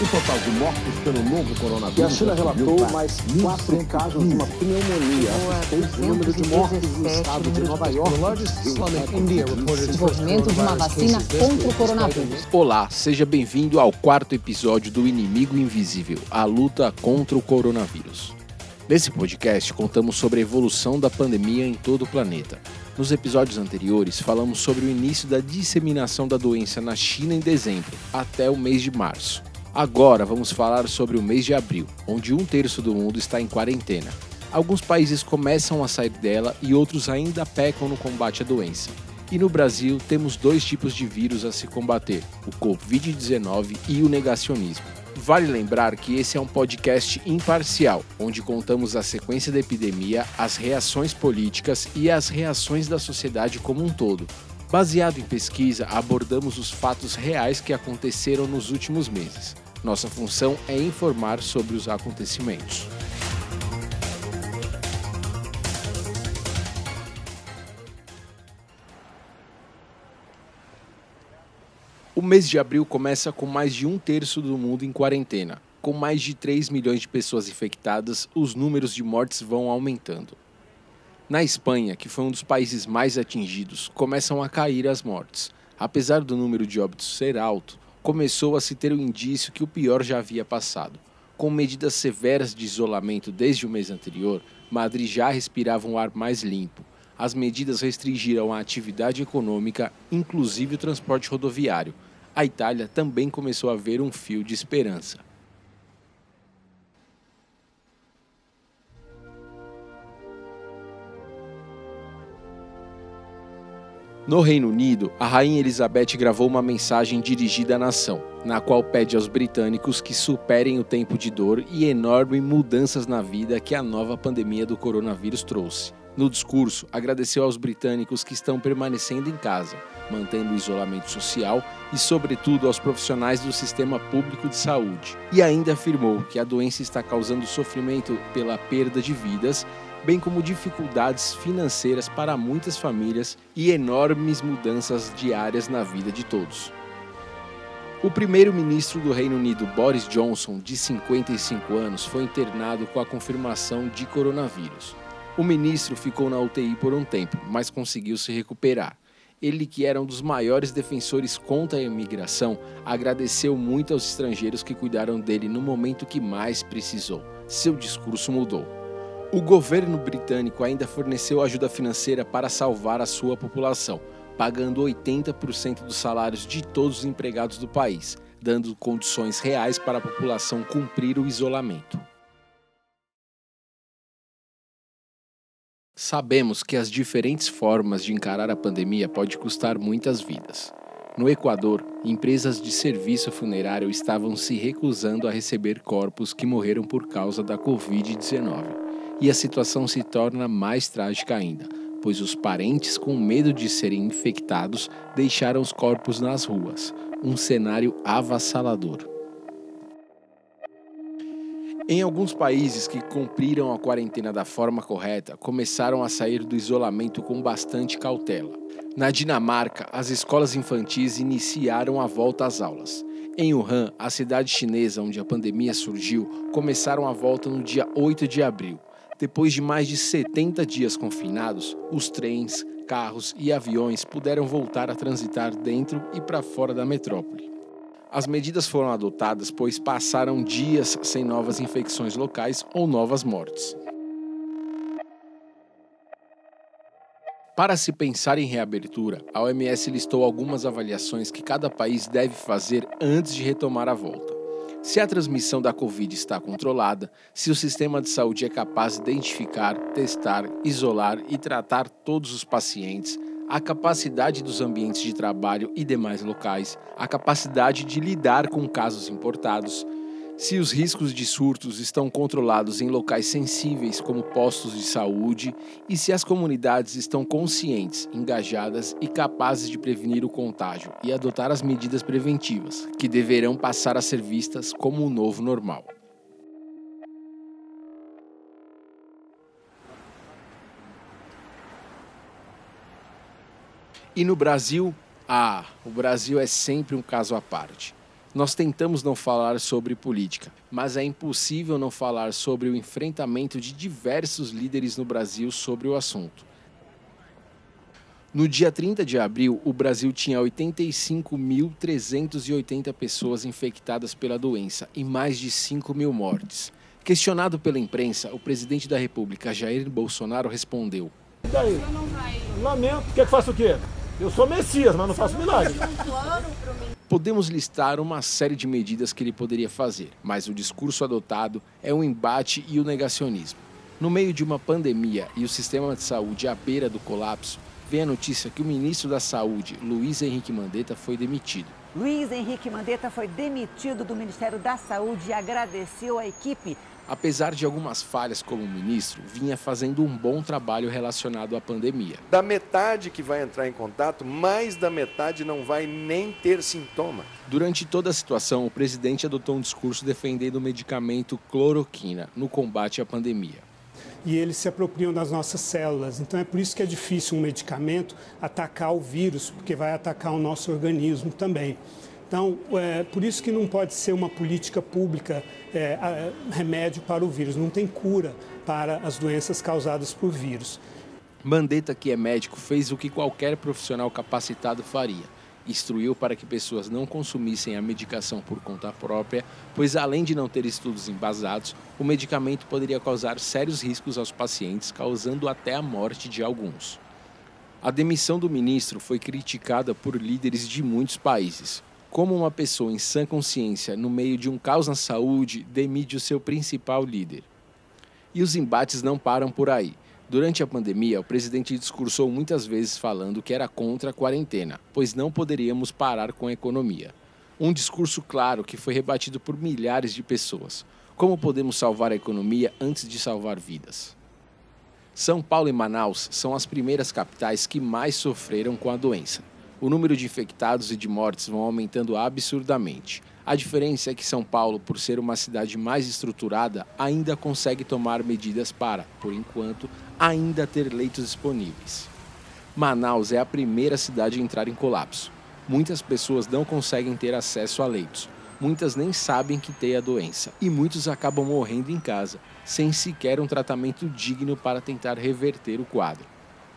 O total de mortes pelo novo coronavírus. E a China relatou mais quatro casos de uma pneumonia. O número de mortes no estado de Nova York. Desenvolvimento de uma vacina contra o coronavírus. Olá, seja bem-vindo ao quarto episódio do Inimigo Invisível, a luta contra o coronavírus. Nesse podcast, contamos sobre a evolução da pandemia em todo o planeta. Nos episódios anteriores, falamos sobre o início da disseminação da doença na China em dezembro, até o mês de março. Agora vamos falar sobre o mês de abril, onde um terço do mundo está em quarentena. Alguns países começam a sair dela e outros ainda pecam no combate à doença. E no Brasil temos dois tipos de vírus a se combater: o Covid-19 e o negacionismo. Vale lembrar que esse é um podcast imparcial, onde contamos a sequência da epidemia, as reações políticas e as reações da sociedade como um todo, Baseado em pesquisa, abordamos os fatos reais que aconteceram nos últimos meses. Nossa função é informar sobre os acontecimentos. O mês de abril começa com mais de um terço do mundo em quarentena. Com mais de 3 milhões de pessoas infectadas, os números de mortes vão aumentando. Na Espanha, que foi um dos países mais atingidos, começam a cair as mortes. Apesar do número de óbitos ser alto, começou a se ter o indício que o pior já havia passado. Com medidas severas de isolamento desde o mês anterior, Madrid já respirava um ar mais limpo. As medidas restringiram a atividade econômica, inclusive o transporte rodoviário. A Itália também começou a ver um fio de esperança. No Reino Unido, a Rainha Elizabeth gravou uma mensagem dirigida à nação, na qual pede aos britânicos que superem o tempo de dor e enormes mudanças na vida que a nova pandemia do coronavírus trouxe. No discurso, agradeceu aos britânicos que estão permanecendo em casa, mantendo o isolamento social e, sobretudo, aos profissionais do sistema público de saúde. E ainda afirmou que a doença está causando sofrimento pela perda de vidas bem como dificuldades financeiras para muitas famílias e enormes mudanças diárias na vida de todos. O primeiro-ministro do Reino Unido, Boris Johnson, de 55 anos, foi internado com a confirmação de coronavírus. O ministro ficou na UTI por um tempo, mas conseguiu se recuperar. Ele, que era um dos maiores defensores contra a imigração, agradeceu muito aos estrangeiros que cuidaram dele no momento que mais precisou. Seu discurso mudou. O governo britânico ainda forneceu ajuda financeira para salvar a sua população, pagando 80% dos salários de todos os empregados do país, dando condições reais para a população cumprir o isolamento. Sabemos que as diferentes formas de encarar a pandemia pode custar muitas vidas. No Equador, empresas de serviço funerário estavam se recusando a receber corpos que morreram por causa da Covid-19 e a situação se torna mais trágica ainda, pois os parentes, com medo de serem infectados, deixaram os corpos nas ruas. Um cenário avassalador. Em alguns países que cumpriram a quarentena da forma correta, começaram a sair do isolamento com bastante cautela. Na Dinamarca, as escolas infantis iniciaram a volta às aulas. Em Wuhan, a cidade chinesa onde a pandemia surgiu, começaram a volta no dia 8 de abril. Depois de mais de 70 dias confinados, os trens, carros e aviões puderam voltar a transitar dentro e para fora da metrópole. As medidas foram adotadas pois passaram dias sem novas infecções locais ou novas mortes. Para se pensar em reabertura, a OMS listou algumas avaliações que cada país deve fazer antes de retomar a volta. Se a transmissão da Covid está controlada, se o sistema de saúde é capaz de identificar, testar, isolar e tratar todos os pacientes, a capacidade dos ambientes de trabalho e demais locais, a capacidade de lidar com casos importados, se os riscos de surtos estão controlados em locais sensíveis como postos de saúde e se as comunidades estão conscientes, engajadas e capazes de prevenir o contágio e adotar as medidas preventivas, que deverão passar a ser vistas como o novo normal. E no Brasil? Ah, o Brasil é sempre um caso à parte. Nós tentamos não falar sobre política, mas é impossível não falar sobre o enfrentamento de diversos líderes no Brasil sobre o assunto. No dia 30 de abril, o Brasil tinha 85.380 pessoas infectadas pela doença e mais de 5 mil mortes. Questionado pela imprensa, o presidente da República, Jair Bolsonaro, respondeu: E daí? Lamento. Quer que faça o quê? Eu sou Messias, mas não faço milagre. Podemos listar uma série de medidas que ele poderia fazer, mas o discurso adotado é o embate e o negacionismo. No meio de uma pandemia e o sistema de saúde à beira do colapso, vem a notícia que o ministro da Saúde, Luiz Henrique Mandetta, foi demitido. Luiz Henrique Mandetta foi demitido do Ministério da Saúde e agradeceu à equipe. Apesar de algumas falhas como ministro, vinha fazendo um bom trabalho relacionado à pandemia. Da metade que vai entrar em contato, mais da metade não vai nem ter sintoma. Durante toda a situação, o presidente adotou um discurso defendendo o medicamento cloroquina no combate à pandemia e eles se apropriam das nossas células. Então é por isso que é difícil um medicamento atacar o vírus, porque vai atacar o nosso organismo também. Então, é por isso que não pode ser uma política pública é, remédio para o vírus. Não tem cura para as doenças causadas por vírus. Mandetta, que é médico, fez o que qualquer profissional capacitado faria instruiu para que pessoas não consumissem a medicação por conta própria, pois além de não ter estudos embasados, o medicamento poderia causar sérios riscos aos pacientes, causando até a morte de alguns. A demissão do ministro foi criticada por líderes de muitos países. Como uma pessoa em sã consciência, no meio de um caos na saúde, demite o seu principal líder. E os embates não param por aí. Durante a pandemia, o presidente discursou muitas vezes falando que era contra a quarentena, pois não poderíamos parar com a economia. Um discurso claro que foi rebatido por milhares de pessoas. Como podemos salvar a economia antes de salvar vidas? São Paulo e Manaus são as primeiras capitais que mais sofreram com a doença. O número de infectados e de mortes vão aumentando absurdamente. A diferença é que São Paulo, por ser uma cidade mais estruturada, ainda consegue tomar medidas para, por enquanto, ainda ter leitos disponíveis. Manaus é a primeira cidade a entrar em colapso. Muitas pessoas não conseguem ter acesso a leitos. Muitas nem sabem que têm a doença e muitos acabam morrendo em casa, sem sequer um tratamento digno para tentar reverter o quadro.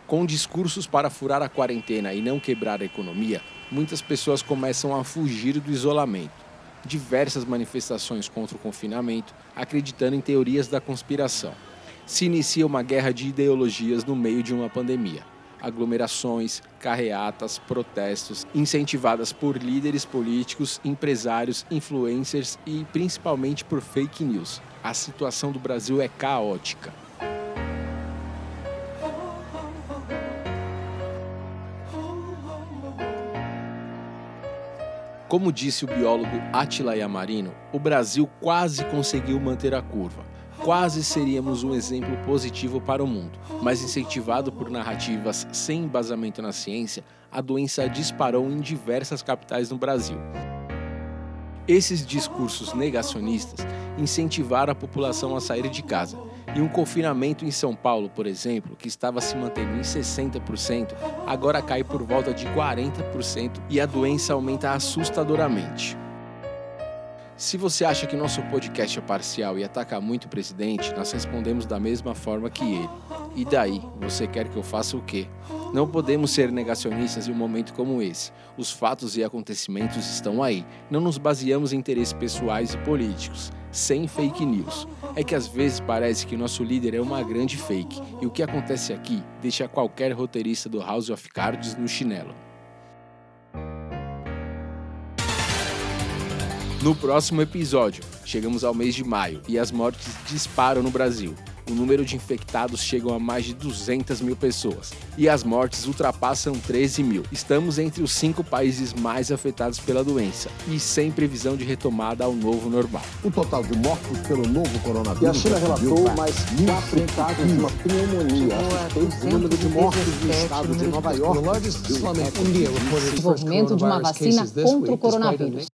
Com discursos para furar a quarentena e não quebrar a economia, muitas pessoas começam a fugir do isolamento diversas manifestações contra o confinamento, acreditando em teorias da conspiração. Se inicia uma guerra de ideologias no meio de uma pandemia. Aglomerações, carreatas, protestos, incentivadas por líderes políticos, empresários, influencers e principalmente por fake news. A situação do Brasil é caótica. Como disse o biólogo Attila Yamarino, o Brasil quase conseguiu manter a curva. Quase seríamos um exemplo positivo para o mundo, mas incentivado por narrativas sem embasamento na ciência, a doença disparou em diversas capitais no Brasil. Esses discursos negacionistas incentivaram a população a sair de casa e um confinamento em São Paulo, por exemplo, que estava se mantendo em 60%, agora cai por volta de 40% e a doença aumenta assustadoramente. Se você acha que nosso podcast é parcial e ataca muito o presidente, nós respondemos da mesma forma que ele. E daí? Você quer que eu faça o quê? Não podemos ser negacionistas em um momento como esse. Os fatos e acontecimentos estão aí. Não nos baseamos em interesses pessoais e políticos, sem fake news. É que às vezes parece que nosso líder é uma grande fake, e o que acontece aqui deixa qualquer roteirista do House of Cards no chinelo. No próximo episódio, chegamos ao mês de maio e as mortes disparam no Brasil. O número de infectados chegam a mais de 200 mil pessoas e as mortes ultrapassam 13 mil. Estamos entre os cinco países mais afetados pela doença e sem previsão de retomada ao novo normal. O total de mortos pelo novo coronavírus. E a China relatou mais quatro casos de uma pneumonia. O número de mortos no estado de Nova York. Desenvolvimento de uma vacina contra o coronavírus.